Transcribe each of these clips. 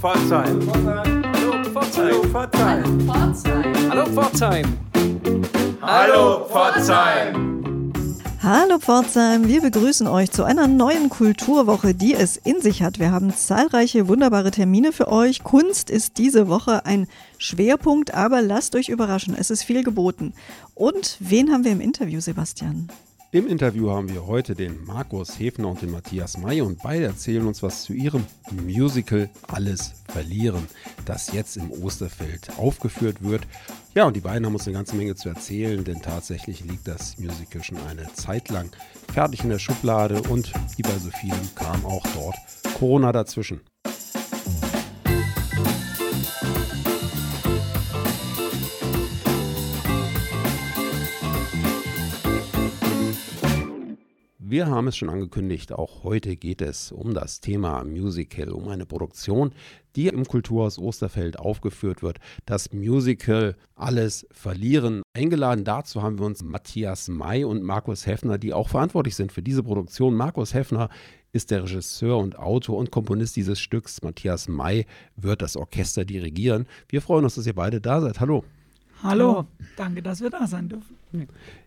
Pforzheim. Hallo Pforzheim. Hallo Pforzheim. Hallo Pforzheim. Hallo Pforzheim, wir begrüßen euch zu einer neuen Kulturwoche, die es in sich hat. Wir haben zahlreiche wunderbare Termine für euch. Kunst ist diese Woche ein Schwerpunkt, aber lasst euch überraschen, es ist viel geboten. Und wen haben wir im Interview, Sebastian? Im Interview haben wir heute den Markus Hefner und den Matthias May und beide erzählen uns was zu ihrem Musical Alles verlieren, das jetzt im Osterfeld aufgeführt wird. Ja, und die beiden haben uns eine ganze Menge zu erzählen, denn tatsächlich liegt das Musical schon eine Zeit lang fertig in der Schublade und wie bei so vielen kam auch dort Corona dazwischen. Wir haben es schon angekündigt, auch heute geht es um das Thema Musical, um eine Produktion, die im Kulturhaus Osterfeld aufgeführt wird. Das Musical Alles verlieren. Eingeladen dazu haben wir uns Matthias May und Markus Heffner, die auch verantwortlich sind für diese Produktion. Markus Heffner ist der Regisseur und Autor und Komponist dieses Stücks. Matthias May wird das Orchester dirigieren. Wir freuen uns, dass ihr beide da seid. Hallo. Hallo, danke, dass wir da sein dürfen.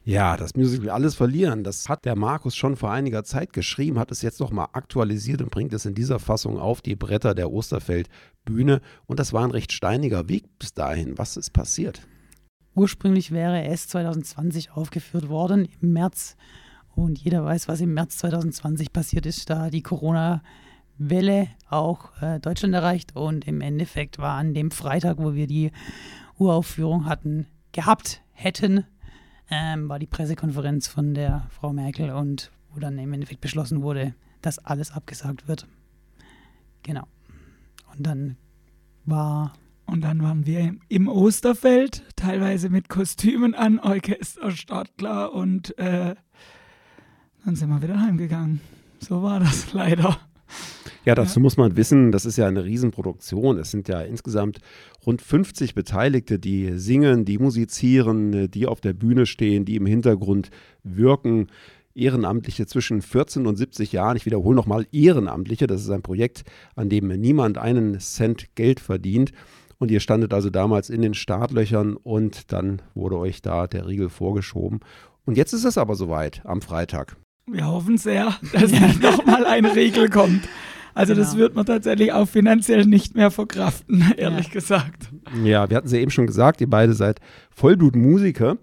Ja, das Musical Alles verlieren, das hat der Markus schon vor einiger Zeit geschrieben, hat es jetzt nochmal aktualisiert und bringt es in dieser Fassung auf die Bretter der Osterfeld-Bühne. Und das war ein recht steiniger Weg bis dahin. Was ist passiert? Ursprünglich wäre es 2020 aufgeführt worden, im März. Und jeder weiß, was im März 2020 passiert ist, da die Corona-Welle auch äh, Deutschland erreicht. Und im Endeffekt war an dem Freitag, wo wir die Uraufführung hatten, gehabt hätten, ähm, war die Pressekonferenz von der Frau Merkel und wo dann im Endeffekt beschlossen wurde, dass alles abgesagt wird. Genau. Und dann war. Und dann waren wir im Osterfeld, teilweise mit Kostümen an, Orchester startklar und äh, dann sind wir wieder heimgegangen. So war das leider. Ja, dazu ja. muss man wissen, das ist ja eine Riesenproduktion. Es sind ja insgesamt rund 50 Beteiligte, die singen, die musizieren, die auf der Bühne stehen, die im Hintergrund wirken. Ehrenamtliche zwischen 14 und 70 Jahren. Ich wiederhole nochmal Ehrenamtliche. Das ist ein Projekt, an dem niemand einen Cent Geld verdient. Und ihr standet also damals in den Startlöchern und dann wurde euch da der Riegel vorgeschoben. Und jetzt ist es aber soweit am Freitag. Wir hoffen sehr, dass nicht nochmal ein Riegel kommt. Also genau. das wird man tatsächlich auch finanziell nicht mehr verkraften, ehrlich ja. gesagt. Ja, wir hatten es ja eben schon gesagt, ihr beide seid Vollblutmusiker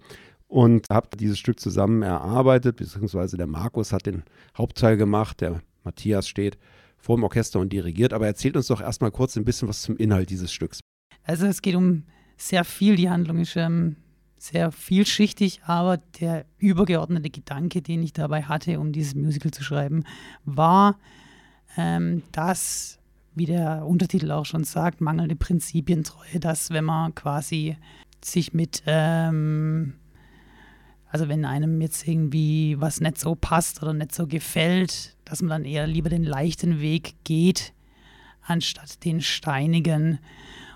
und habt dieses Stück zusammen erarbeitet, beziehungsweise der Markus hat den Hauptteil gemacht, der Matthias steht vor dem Orchester und dirigiert. Aber erzählt uns doch erstmal kurz ein bisschen was zum Inhalt dieses Stücks. Also es geht um sehr viel, die Handlung ist ähm, sehr vielschichtig, aber der übergeordnete Gedanke, den ich dabei hatte, um dieses Musical zu schreiben, war, ähm, dass, wie der Untertitel auch schon sagt, mangelnde Prinzipientreue, dass wenn man quasi sich mit, ähm, also wenn einem jetzt irgendwie was nicht so passt oder nicht so gefällt, dass man dann eher lieber den leichten Weg geht, anstatt den steinigen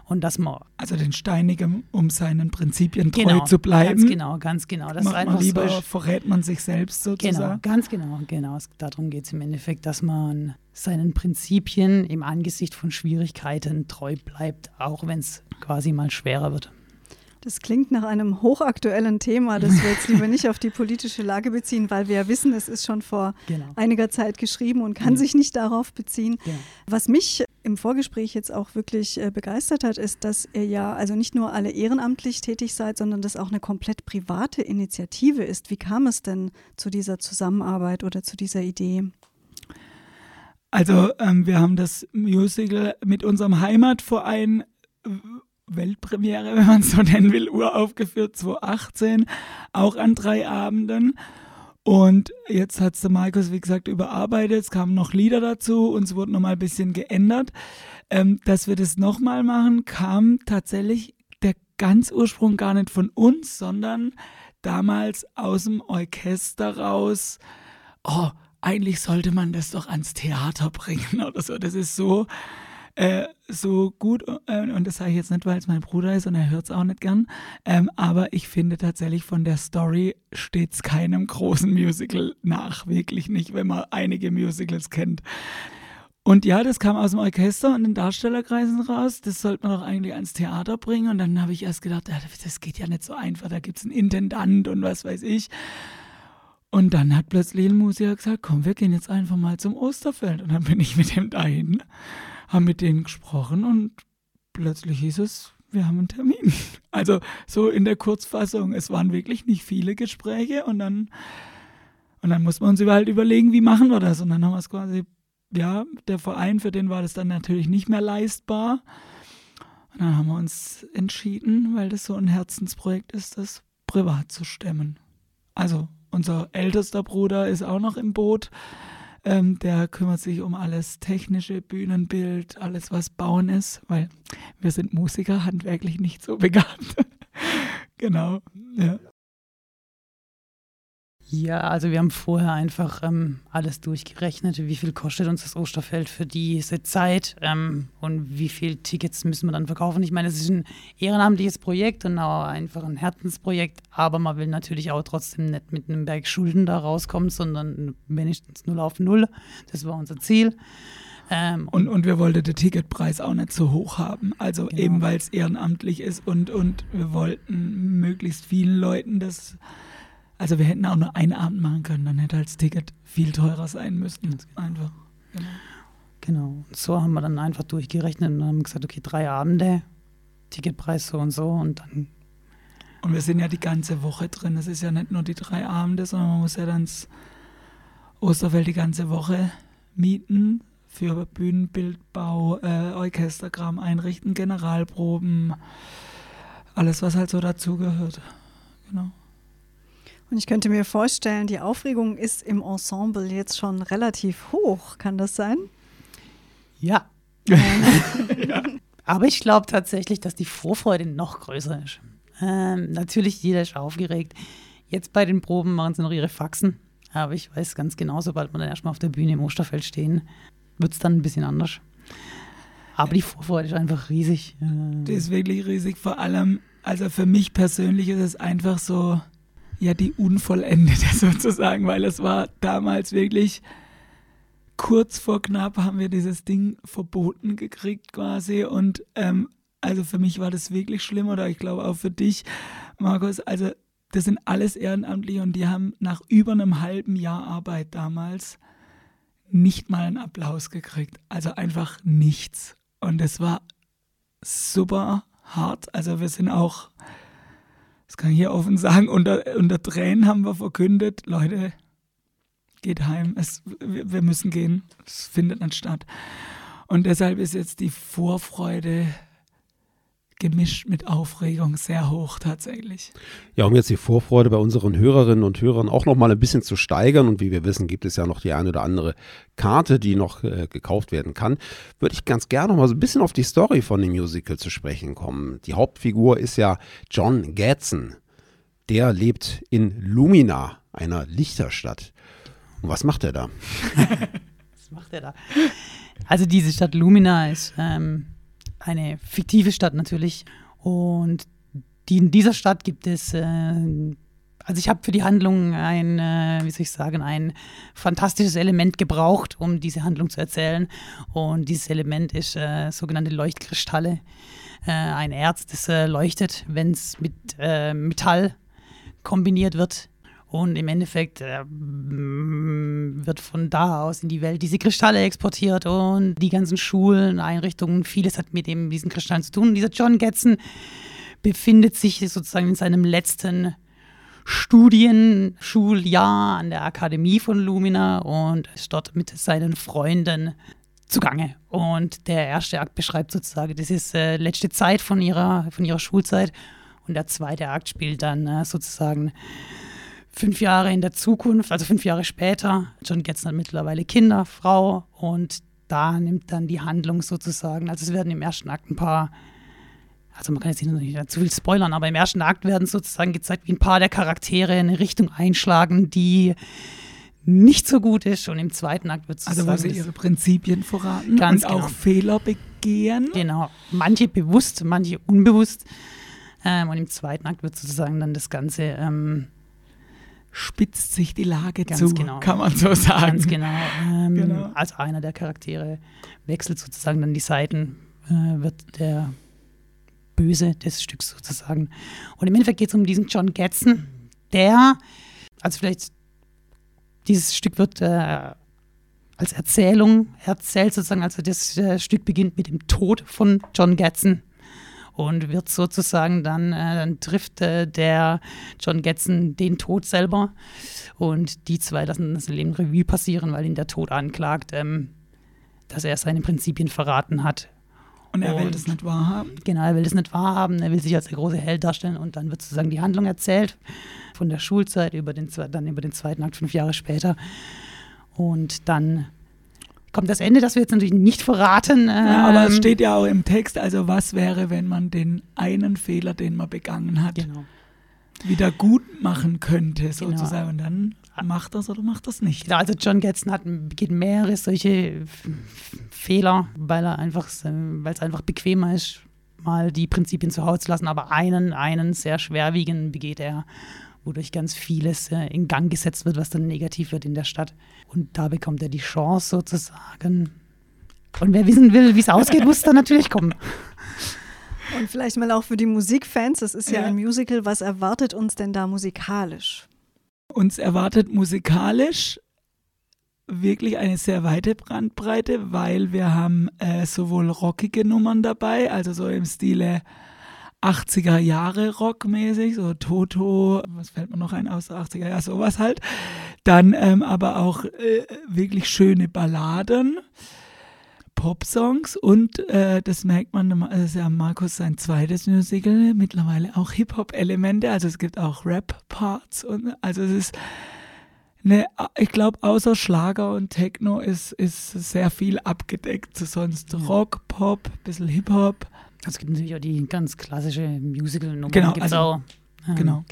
und dass man also den Steinigen, um seinen Prinzipien treu genau, zu bleiben. Ganz genau, ganz genau. Das Macht man lieber so verrät man sich selbst sozusagen. Genau, ganz genau, genau. Darum geht es im Endeffekt, dass man seinen Prinzipien im Angesicht von Schwierigkeiten treu bleibt, auch wenn es quasi mal schwerer wird. Das klingt nach einem hochaktuellen Thema, das wir jetzt lieber nicht auf die politische Lage beziehen, weil wir ja wissen, es ist schon vor genau. einiger Zeit geschrieben und kann mhm. sich nicht darauf beziehen. Ja. Was mich im Vorgespräch jetzt auch wirklich äh, begeistert hat, ist, dass ihr ja also nicht nur alle ehrenamtlich tätig seid, sondern das auch eine komplett private Initiative ist. Wie kam es denn zu dieser Zusammenarbeit oder zu dieser Idee? Also ähm, wir haben das Musical mit unserem Heimatverein Weltpremiere, wenn man es so nennen will, uraufgeführt 2018, auch an drei Abenden. Und jetzt hat der Markus, wie gesagt, überarbeitet. Es kamen noch Lieder dazu und es wurde nochmal ein bisschen geändert. Ähm, dass wir das nochmal machen, kam tatsächlich der ganz Ursprung gar nicht von uns, sondern damals aus dem Orchester raus. Oh, eigentlich sollte man das doch ans Theater bringen oder so. Das ist so äh, so gut, äh, und das sage ich jetzt nicht, weil es mein Bruder ist und er hört es auch nicht gern, ähm, aber ich finde tatsächlich von der Story steht es keinem großen Musical nach, wirklich nicht, wenn man einige Musicals kennt. Und ja, das kam aus dem Orchester und den Darstellerkreisen raus. Das sollte man doch eigentlich ans Theater bringen. Und dann habe ich erst gedacht, ja, das geht ja nicht so einfach. Da gibt es einen Intendant und was weiß ich. Und dann hat plötzlich ein Musiker gesagt, komm, wir gehen jetzt einfach mal zum Osterfeld. Und dann bin ich mit dem dahin, haben mit denen gesprochen und plötzlich hieß es, wir haben einen Termin. Also so in der Kurzfassung, es waren wirklich nicht viele Gespräche und dann, und dann muss man uns halt überlegen, wie machen wir das. Und dann haben wir es quasi ja, der Verein, für den war das dann natürlich nicht mehr leistbar. Und dann haben wir uns entschieden, weil das so ein Herzensprojekt ist, das privat zu stemmen. Also unser ältester Bruder ist auch noch im Boot. Ähm, der kümmert sich um alles technische, Bühnenbild, alles was Bauen ist, weil wir sind Musiker, handwerklich nicht so begabt. genau. Ja. Ja, also wir haben vorher einfach ähm, alles durchgerechnet, wie viel kostet uns das Osterfeld für diese Zeit ähm, und wie viele Tickets müssen wir dann verkaufen. Ich meine, es ist ein ehrenamtliches Projekt und auch einfach ein Herzensprojekt, aber man will natürlich auch trotzdem nicht mit einem Berg Schulden da rauskommen, sondern wenigstens null auf null. Das war unser Ziel. Ähm, und, und wir wollten den Ticketpreis auch nicht so hoch haben. Also genau. eben weil es ehrenamtlich ist und, und wir wollten möglichst vielen Leuten das also wir hätten auch nur einen Abend machen können, dann hätte halt das Ticket viel teurer sein müssen. Genau. Einfach. Genau. genau. Und so haben wir dann einfach durchgerechnet und haben gesagt, okay, drei Abende, Ticketpreis so und so und dann. Und wir sind ja die ganze Woche drin. Es ist ja nicht nur die drei Abende, sondern man muss ja dann das Osterfeld die ganze Woche mieten für Bühnenbildbau, äh, Orchesterkram einrichten, Generalproben, alles, was halt so dazugehört. Genau. Und ich könnte mir vorstellen, die Aufregung ist im Ensemble jetzt schon relativ hoch. Kann das sein? Ja. ja. Aber ich glaube tatsächlich, dass die Vorfreude noch größer ist. Ähm, natürlich, jeder ist aufgeregt. Jetzt bei den Proben machen sie noch ihre Faxen. Aber ich weiß ganz genau, sobald wir dann erstmal auf der Bühne im Osterfeld stehen, wird es dann ein bisschen anders. Aber die Vorfreude ist einfach riesig. Die ist wirklich riesig. Vor allem, also für mich persönlich ist es einfach so, ja die Unvollendete sozusagen, weil es war damals wirklich kurz vor knapp haben wir dieses Ding verboten gekriegt quasi und ähm, also für mich war das wirklich schlimm oder ich glaube auch für dich, Markus, also das sind alles Ehrenamtliche und die haben nach über einem halben Jahr Arbeit damals nicht mal einen Applaus gekriegt. Also einfach nichts. Und es war super hart. Also wir sind auch das kann ich hier offen sagen, unter, unter Tränen haben wir verkündet, Leute, geht heim, es, wir, wir müssen gehen, es findet nicht statt. Und deshalb ist jetzt die Vorfreude gemischt mit Aufregung sehr hoch tatsächlich. Ja, um jetzt die Vorfreude bei unseren Hörerinnen und Hörern auch noch mal ein bisschen zu steigern und wie wir wissen, gibt es ja noch die eine oder andere Karte, die noch äh, gekauft werden kann, würde ich ganz gerne noch mal so ein bisschen auf die Story von dem Musical zu sprechen kommen. Die Hauptfigur ist ja John Gadsden. Der lebt in Lumina, einer Lichterstadt. Und was macht er da? was macht er da? Also diese Stadt Lumina ist ähm eine fiktive Stadt natürlich. Und die, in dieser Stadt gibt es, äh, also ich habe für die Handlung ein, äh, wie soll ich sagen, ein fantastisches Element gebraucht, um diese Handlung zu erzählen. Und dieses Element ist äh, sogenannte Leuchtkristalle. Äh, ein Erz, das äh, leuchtet, wenn es mit äh, Metall kombiniert wird und im Endeffekt äh, wird von da aus in die Welt diese Kristalle exportiert und die ganzen Schulen, Einrichtungen, vieles hat mit eben diesen Kristallen zu tun. Und dieser John Getson befindet sich sozusagen in seinem letzten Studienschuljahr an der Akademie von Lumina und ist dort mit seinen Freunden zugange. Und der erste Akt beschreibt sozusagen, das ist äh, letzte Zeit von ihrer, von ihrer Schulzeit. Und der zweite Akt spielt dann äh, sozusagen fünf Jahre in der Zukunft, also fünf Jahre später. John Getz hat mittlerweile Kinder, Frau und da nimmt dann die Handlung sozusagen, also es werden im ersten Akt ein paar, also man kann jetzt nicht zu viel spoilern, aber im ersten Akt werden sozusagen gezeigt, wie ein paar der Charaktere eine Richtung einschlagen, die nicht so gut ist und im zweiten Akt wird es Also wo sie ihre Prinzipien verraten ganz und genau. auch Fehler begehen. Genau, manche bewusst, manche unbewusst. Ähm, und im zweiten Akt wird sozusagen dann das Ganze ähm, spitzt sich die Lage Ganz zu, genau. kann man so sagen. Ganz genau. Ähm, genau. Als einer der Charaktere wechselt sozusagen dann die Seiten, äh, wird der Böse des Stücks sozusagen. Und im Endeffekt geht es um diesen John Gatson, der, also vielleicht, dieses Stück wird äh, als Erzählung erzählt, sozusagen, also das äh, Stück beginnt mit dem Tod von John Gatson und wird sozusagen dann, äh, dann trifft äh, der John Gatson den Tod selber und die zwei lassen das Leben Revue passieren, weil ihn der Tod anklagt, ähm, dass er seine Prinzipien verraten hat. Und er will das nicht wahrhaben? Genau, er will das nicht wahrhaben, er will sich als der große Held darstellen und dann wird sozusagen die Handlung erzählt, von der Schulzeit über den, dann über den zweiten Akt fünf Jahre später. Und dann kommt das Ende, das wir jetzt natürlich nicht verraten. Ja, aber es ähm, steht ja auch im Text, also was wäre, wenn man den einen Fehler, den man begangen hat, genau. wieder gut machen könnte, genau. sozusagen. Genau. Und dann macht das oder macht das nicht. Genau, also John Getson hat, begeht mehrere solche Fehler, weil er einfach, weil es einfach bequemer ist, mal die Prinzipien zu Hause zu lassen, aber einen, einen sehr schwerwiegenden begeht er wodurch ganz vieles äh, in Gang gesetzt wird, was dann negativ wird in der Stadt. Und da bekommt er die Chance sozusagen. Und wer wissen will, wie es ausgeht, muss dann natürlich kommen. Und vielleicht mal auch für die Musikfans, das ist ja, ja ein Musical, was erwartet uns denn da musikalisch? Uns erwartet musikalisch wirklich eine sehr weite Brandbreite, weil wir haben äh, sowohl rockige Nummern dabei, also so im Stile 80er Jahre Rockmäßig, so Toto, was fällt mir noch ein aus der 80er Jahre, sowas halt. Dann ähm, aber auch äh, wirklich schöne Balladen, Popsongs und äh, das merkt man, das ist ja Markus sein zweites Musical, mittlerweile auch Hip-Hop-Elemente, also es gibt auch Rap-Parts und also es ist Ne, ich glaube, außer Schlager und Techno ist, ist sehr viel abgedeckt. Sonst Rock, Pop, bisschen Hip-Hop. Es gibt natürlich auch die ganz klassische Musical-Nummer. Genau, also, auch, ähm, genau.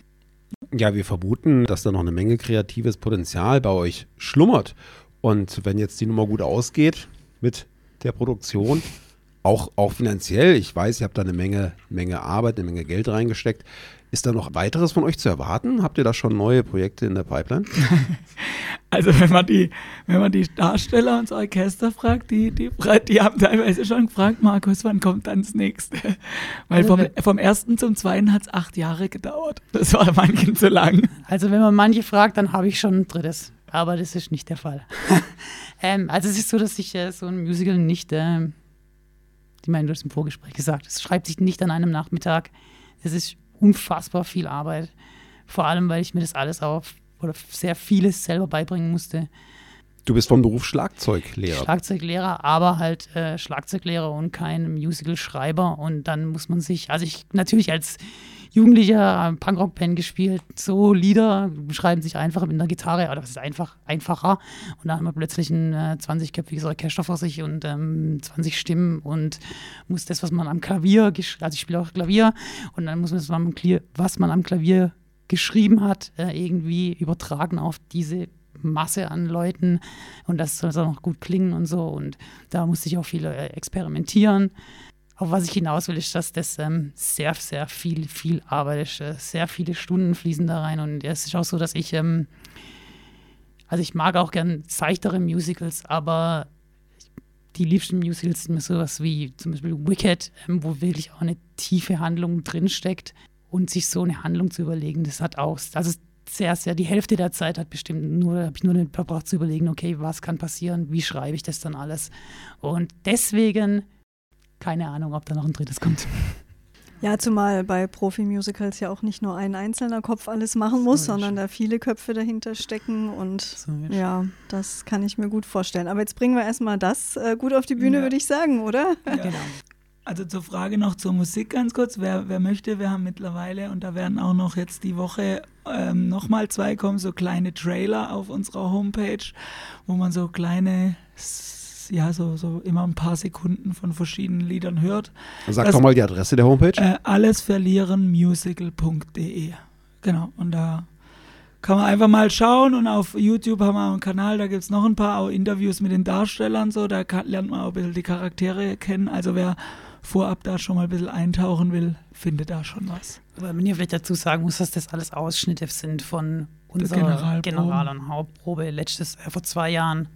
Ja, wir vermuten, dass da noch eine Menge kreatives Potenzial bei euch schlummert. Und wenn jetzt die Nummer gut ausgeht mit der Produktion, auch, auch finanziell, ich weiß, ihr habt da eine Menge, Menge Arbeit, eine Menge Geld reingesteckt. Ist da noch weiteres von euch zu erwarten? Habt ihr da schon neue Projekte in der Pipeline? Also wenn man die, wenn man die Darsteller und das Orchester fragt, die, die, die haben teilweise schon gefragt, Markus, wann kommt dann das nächste? Weil vom, vom ersten zum zweiten hat es acht Jahre gedauert. Das war manchen zu lang. Also wenn man manche fragt, dann habe ich schon ein drittes. Aber das ist nicht der Fall. ähm, also es ist so, dass ich äh, so ein Musical nicht, äh, ich meine, du hast im Vorgespräch gesagt, es schreibt sich nicht an einem Nachmittag. Es ist unfassbar viel Arbeit. Vor allem, weil ich mir das alles auf oder sehr vieles selber beibringen musste. Du bist vom Beruf Schlagzeuglehrer. Schlagzeuglehrer, aber halt äh, Schlagzeuglehrer und kein Musical-Schreiber. Und dann muss man sich, also ich natürlich als Jugendlicher Punkrock-Band gespielt, so Lieder schreiben sich einfach mit einer Gitarre, oder das ist einfach einfacher. Und da haben wir plötzlich ein äh, 20-köpfiges Orchester vor sich und ähm, 20 Stimmen und muss das, was man am Klavier, also ich spiele auch Klavier, und dann muss man das, was man am Klavier geschrieben hat, äh, irgendwie übertragen auf diese Masse an Leuten und das soll auch noch gut klingen und so. Und da musste ich auch viel äh, experimentieren. Auf was ich hinaus will, ist, dass das ähm, sehr, sehr viel, viel Arbeit ist. Äh, sehr viele Stunden fließen da rein. Und es ist auch so, dass ich, ähm, also ich mag auch gern seichtere Musicals, aber die liebsten Musicals sind mir sowas wie zum Beispiel Wicked, ähm, wo wirklich auch eine tiefe Handlung drinsteckt und sich so eine Handlung zu überlegen, das hat auch, also sehr, sehr, die Hälfte der Zeit hat bestimmt nur, habe ich nur verbraucht zu überlegen, okay, was kann passieren, wie schreibe ich das dann alles. Und deswegen, keine Ahnung, ob da noch ein drittes kommt. Ja, zumal bei Profi-Musicals ja auch nicht nur ein einzelner Kopf alles machen muss, so sondern da viele Köpfe dahinter stecken und so ja, das kann ich mir gut vorstellen. Aber jetzt bringen wir erstmal das äh, gut auf die Bühne, ja. würde ich sagen, oder? Ja. Genau. Also zur Frage noch zur Musik ganz kurz. Wer, wer möchte, wir haben mittlerweile, und da werden auch noch jetzt die Woche ähm, nochmal zwei kommen, so kleine Trailer auf unserer Homepage, wo man so kleine, ja, so, so immer ein paar Sekunden von verschiedenen Liedern hört. Sag das, doch mal die Adresse der Homepage. Äh, allesverlierenmusical.de. Genau, und da kann man einfach mal schauen und auf YouTube haben wir einen Kanal, da gibt es noch ein paar Interviews mit den Darstellern, so, da kann, lernt man auch ein bisschen die Charaktere kennen. Also wer vorab da schon mal ein bisschen eintauchen will, findet da schon was. Aber wenn ihr vielleicht dazu sagen muss, dass das alles Ausschnitte sind von unsere Generalprobe. General- und Hauptprobe letztes, äh, vor zwei Jahren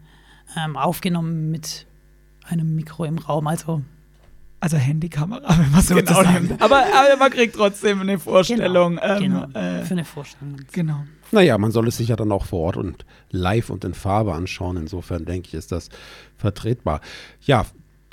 ähm, aufgenommen mit einem Mikro im Raum. Also also Handykamera, wenn man so genau nimmt. Aber, aber, man kriegt trotzdem eine Vorstellung. Genau, ähm, genau. Äh, für eine Vorstellung. Genau. Naja, man soll es sich ja dann auch vor Ort und live und in Farbe anschauen. Insofern denke ich, ist das vertretbar. Ja,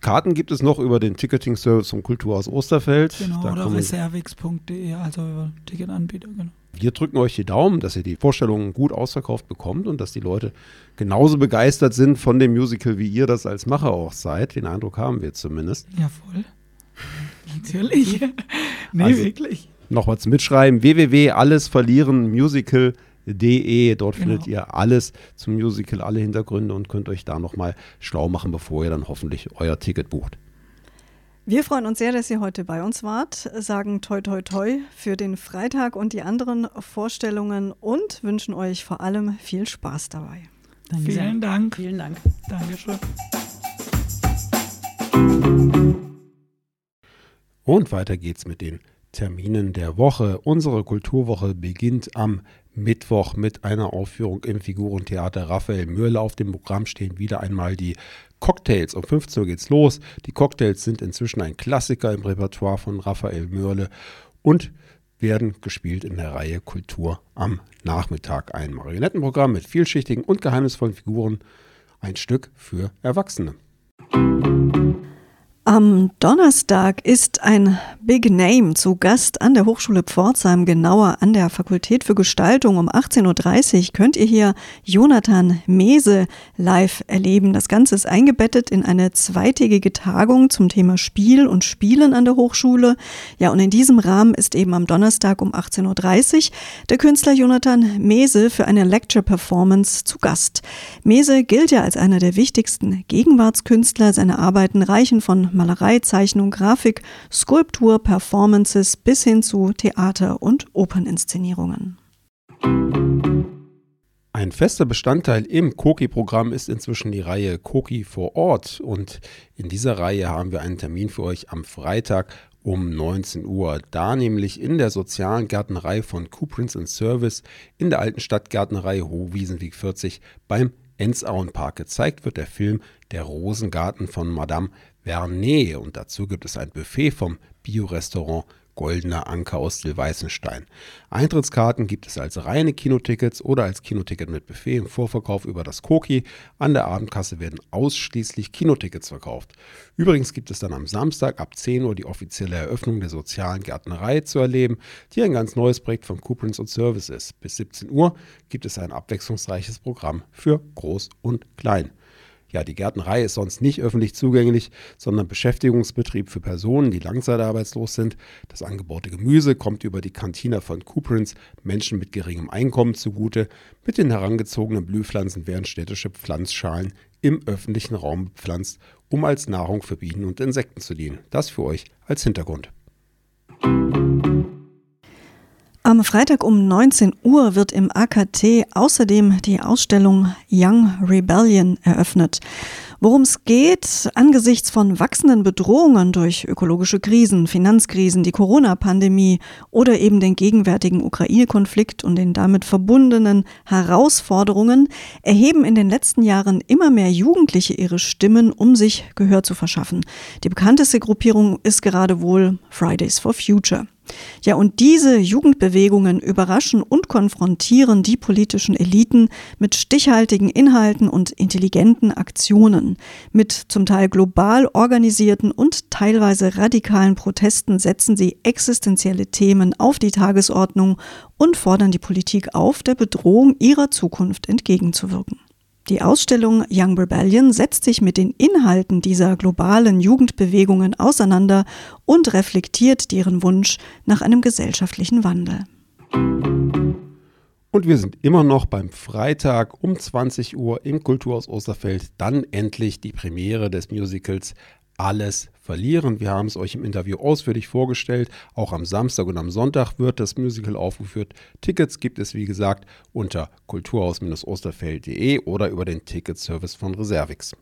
Karten gibt es noch über den Ticketing-Service vom Kulturhaus Osterfeld. Genau, da oder reservix.de, also über Ticketanbieter, genau. Wir drücken euch die Daumen, dass ihr die Vorstellungen gut ausverkauft bekommt und dass die Leute genauso begeistert sind von dem Musical, wie ihr das als Macher auch seid. Den Eindruck haben wir zumindest. Ja, voll. Natürlich. nee, also, wirklich. Noch was mitschreiben: www.allesverlierenmusical.de. Dort genau. findet ihr alles zum Musical, alle Hintergründe und könnt euch da nochmal schlau machen, bevor ihr dann hoffentlich euer Ticket bucht. Wir freuen uns sehr, dass ihr heute bei uns wart, sagen toi toi toi für den Freitag und die anderen Vorstellungen und wünschen euch vor allem viel Spaß dabei. Danke Vielen sehr. Dank. Vielen Dank. Dankeschön. Und weiter geht's mit den Terminen der Woche. Unsere Kulturwoche beginnt am Mittwoch mit einer Aufführung im Figurentheater Raphael Mürle. Auf dem Programm stehen wieder einmal die Cocktails. Um 15 Uhr geht's los. Die Cocktails sind inzwischen ein Klassiker im Repertoire von Raphael Mörle und werden gespielt in der Reihe Kultur am Nachmittag. Ein Marionettenprogramm mit vielschichtigen und geheimnisvollen Figuren. Ein Stück für Erwachsene. Am Donnerstag ist ein Big Name zu Gast an der Hochschule Pforzheim, genauer an der Fakultät für Gestaltung. Um 18.30 Uhr könnt ihr hier Jonathan Mese live erleben. Das Ganze ist eingebettet in eine zweitägige Tagung zum Thema Spiel und Spielen an der Hochschule. Ja, und in diesem Rahmen ist eben am Donnerstag um 18.30 Uhr der Künstler Jonathan Mese für eine Lecture Performance zu Gast. Mese gilt ja als einer der wichtigsten Gegenwartskünstler. Seine Arbeiten reichen von Malerei, Zeichnung, Grafik, Skulptur, Performances bis hin zu Theater- und Operninszenierungen. Ein fester Bestandteil im Koki-Programm ist inzwischen die Reihe Koki vor Ort. Und in dieser Reihe haben wir einen Termin für euch am Freitag um 19 Uhr. Da nämlich in der sozialen Gärtnerei von Couprins Service in der alten Stadtgärtnerei Hohwiesenweg 40 beim Enzauenpark gezeigt wird der Film Der Rosengarten von Madame Vernet und dazu gibt es ein Buffet vom Biorestaurant Goldener Anker aus Silweißenstein. Eintrittskarten gibt es als reine Kinotickets oder als Kinoticket mit Buffet im Vorverkauf über das Koki. An der Abendkasse werden ausschließlich Kinotickets verkauft. Übrigens gibt es dann am Samstag ab 10 Uhr die offizielle Eröffnung der sozialen Gärtnerei zu erleben, die ein ganz neues Projekt von Couprins und Service ist. Bis 17 Uhr gibt es ein abwechslungsreiches Programm für Groß und Klein. Ja, die Gärtnerei ist sonst nicht öffentlich zugänglich, sondern Beschäftigungsbetrieb für Personen, die langzeitarbeitslos sind. Das angebaute Gemüse kommt über die Kantine von Couprins Menschen mit geringem Einkommen zugute. Mit den herangezogenen Blühpflanzen werden städtische Pflanzschalen im öffentlichen Raum bepflanzt, um als Nahrung für Bienen und Insekten zu dienen. Das für euch als Hintergrund. Am Freitag um 19 Uhr wird im AKT außerdem die Ausstellung Young Rebellion eröffnet. Worum es geht, angesichts von wachsenden Bedrohungen durch ökologische Krisen, Finanzkrisen, die Corona-Pandemie oder eben den gegenwärtigen Ukraine-Konflikt und den damit verbundenen Herausforderungen, erheben in den letzten Jahren immer mehr Jugendliche ihre Stimmen, um sich Gehör zu verschaffen. Die bekannteste Gruppierung ist gerade wohl Fridays for Future. Ja, und diese Jugendbewegungen überraschen und konfrontieren die politischen Eliten mit stichhaltigen Inhalten und intelligenten Aktionen. Mit zum Teil global organisierten und teilweise radikalen Protesten setzen sie existenzielle Themen auf die Tagesordnung und fordern die Politik auf, der Bedrohung ihrer Zukunft entgegenzuwirken. Die Ausstellung Young Rebellion setzt sich mit den Inhalten dieser globalen Jugendbewegungen auseinander und reflektiert deren Wunsch nach einem gesellschaftlichen Wandel. Und wir sind immer noch beim Freitag um 20 Uhr im Kulturhaus Osterfeld. Dann endlich die Premiere des Musicals alles verlieren. Wir haben es euch im Interview ausführlich vorgestellt. Auch am Samstag und am Sonntag wird das Musical aufgeführt. Tickets gibt es, wie gesagt, unter kulturhaus-osterfeld.de oder über den Ticketservice von Reservix.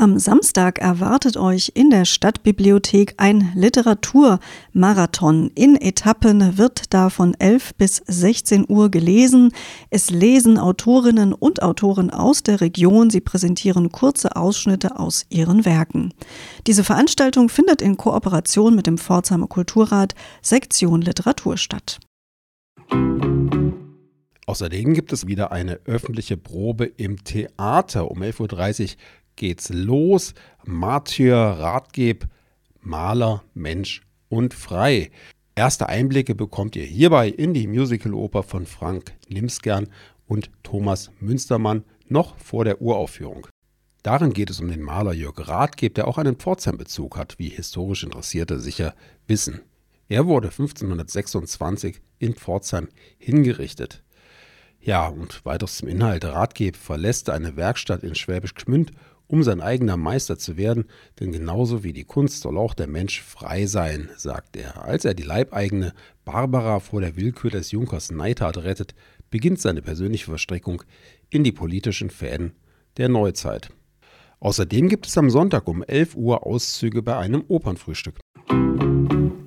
Am Samstag erwartet euch in der Stadtbibliothek ein Literaturmarathon. In Etappen wird da von 11 bis 16 Uhr gelesen. Es lesen Autorinnen und Autoren aus der Region. Sie präsentieren kurze Ausschnitte aus ihren Werken. Diese Veranstaltung findet in Kooperation mit dem Pforzheimer Kulturrat Sektion Literatur statt. Außerdem gibt es wieder eine öffentliche Probe im Theater. Um 11.30 Uhr geht's los. Martyr, Ratgeb, Maler, Mensch und Frei. Erste Einblicke bekommt ihr hierbei in die Musicaloper von Frank Nimskern und Thomas Münstermann noch vor der Uraufführung. Darin geht es um den Maler Jörg Rathgeb, der auch einen Pforzheim-Bezug hat, wie historisch Interessierte sicher wissen. Er wurde 1526 in Pforzheim hingerichtet. Ja, und weiteres zum Inhalt. Rathgeb verlässt eine Werkstatt in Schwäbisch Gmünd um sein eigener Meister zu werden, denn genauso wie die Kunst soll auch der Mensch frei sein, sagt er. Als er die Leibeigene Barbara vor der Willkür des Junkers Neidhart rettet, beginnt seine persönliche Verstrickung in die politischen Fäden der Neuzeit. Außerdem gibt es am Sonntag um 11 Uhr Auszüge bei einem Opernfrühstück.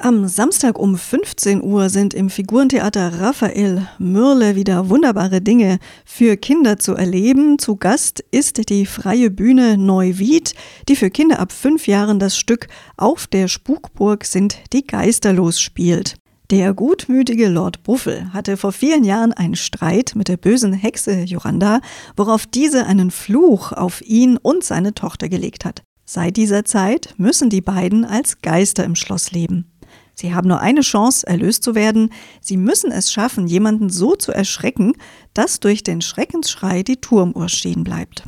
Am Samstag um 15 Uhr sind im Figurentheater Raphael Mürle wieder wunderbare Dinge für Kinder zu erleben. Zu Gast ist die freie Bühne Neuwied, die für Kinder ab fünf Jahren das Stück Auf der Spukburg sind die Geister los spielt. Der gutmütige Lord Buffel hatte vor vielen Jahren einen Streit mit der bösen Hexe Joranda, worauf diese einen Fluch auf ihn und seine Tochter gelegt hat. Seit dieser Zeit müssen die beiden als Geister im Schloss leben. Sie haben nur eine Chance, erlöst zu werden. Sie müssen es schaffen, jemanden so zu erschrecken, dass durch den Schreckensschrei die Turmuhr stehen bleibt.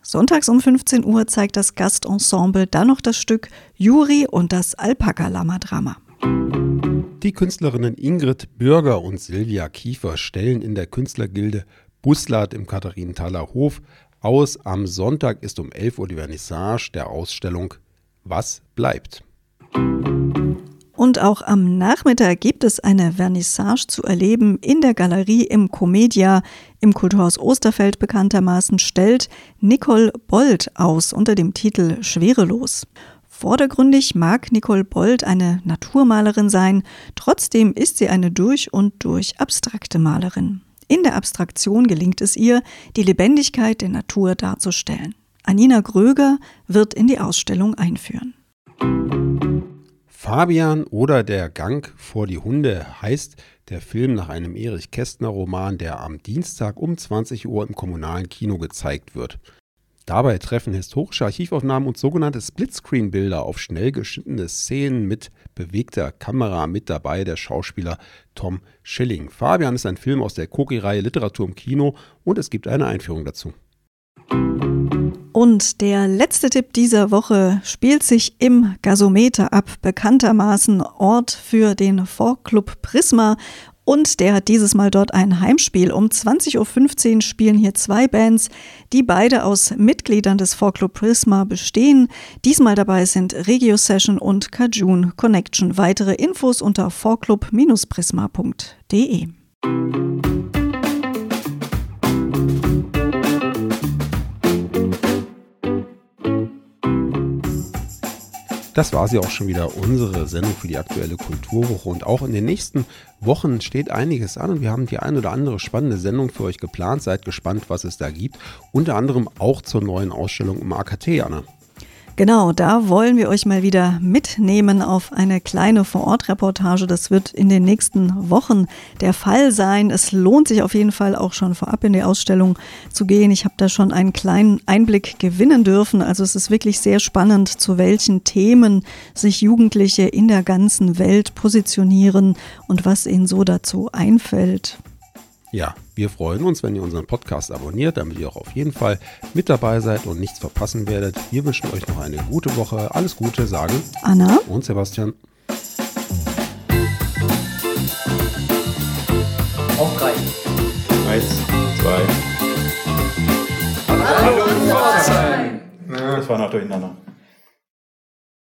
Sonntags um 15 Uhr zeigt das Gastensemble dann noch das Stück Juri und das Alpaka-Lama-Drama. Die Künstlerinnen Ingrid Bürger und Silvia Kiefer stellen in der Künstlergilde Buslat im Katharinenthaler Hof aus. Am Sonntag ist um 11 Uhr die Vernissage der Ausstellung Was bleibt. Und auch am Nachmittag gibt es eine Vernissage zu erleben in der Galerie im Comedia. Im Kulturhaus Osterfeld bekanntermaßen stellt Nicole Bold aus unter dem Titel Schwerelos. Vordergründig mag Nicole Bold eine Naturmalerin sein, trotzdem ist sie eine durch und durch abstrakte Malerin. In der Abstraktion gelingt es ihr, die Lebendigkeit der Natur darzustellen. Anina Gröger wird in die Ausstellung einführen. Fabian oder Der Gang vor die Hunde heißt der Film nach einem Erich Kästner Roman, der am Dienstag um 20 Uhr im kommunalen Kino gezeigt wird. Dabei treffen historische Archivaufnahmen und sogenannte Splitscreen-Bilder auf schnell geschnittene Szenen mit bewegter Kamera mit dabei der Schauspieler Tom Schilling. Fabian ist ein Film aus der Koki-Reihe Literatur im Kino und es gibt eine Einführung dazu. Und der letzte Tipp dieser Woche spielt sich im Gasometer ab, bekanntermaßen Ort für den Vorclub Prisma. Und der hat dieses Mal dort ein Heimspiel. Um 20.15 Uhr spielen hier zwei Bands, die beide aus Mitgliedern des Vorclub Prisma bestehen. Diesmal dabei sind Regio Session und Kajun Connection. Weitere Infos unter vorclub-prisma.de. Das war sie auch schon wieder, unsere Sendung für die aktuelle Kulturwoche. Und auch in den nächsten Wochen steht einiges an und wir haben die ein oder andere spannende Sendung für euch geplant. Seid gespannt, was es da gibt. Unter anderem auch zur neuen Ausstellung im AKT, Anna. Genau, da wollen wir euch mal wieder mitnehmen auf eine kleine Vorortreportage. Das wird in den nächsten Wochen der Fall sein. Es lohnt sich auf jeden Fall auch schon vorab in die Ausstellung zu gehen. Ich habe da schon einen kleinen Einblick gewinnen dürfen. Also es ist wirklich sehr spannend, zu welchen Themen sich Jugendliche in der ganzen Welt positionieren und was ihnen so dazu einfällt. Ja, wir freuen uns, wenn ihr unseren Podcast abonniert, damit ihr auch auf jeden Fall mit dabei seid und nichts verpassen werdet. Wir wünschen euch noch eine gute Woche. Alles Gute, sagen Anna und Sebastian. Auf drei. Eins, zwei. Hallo, Hallo Das war noch durcheinander.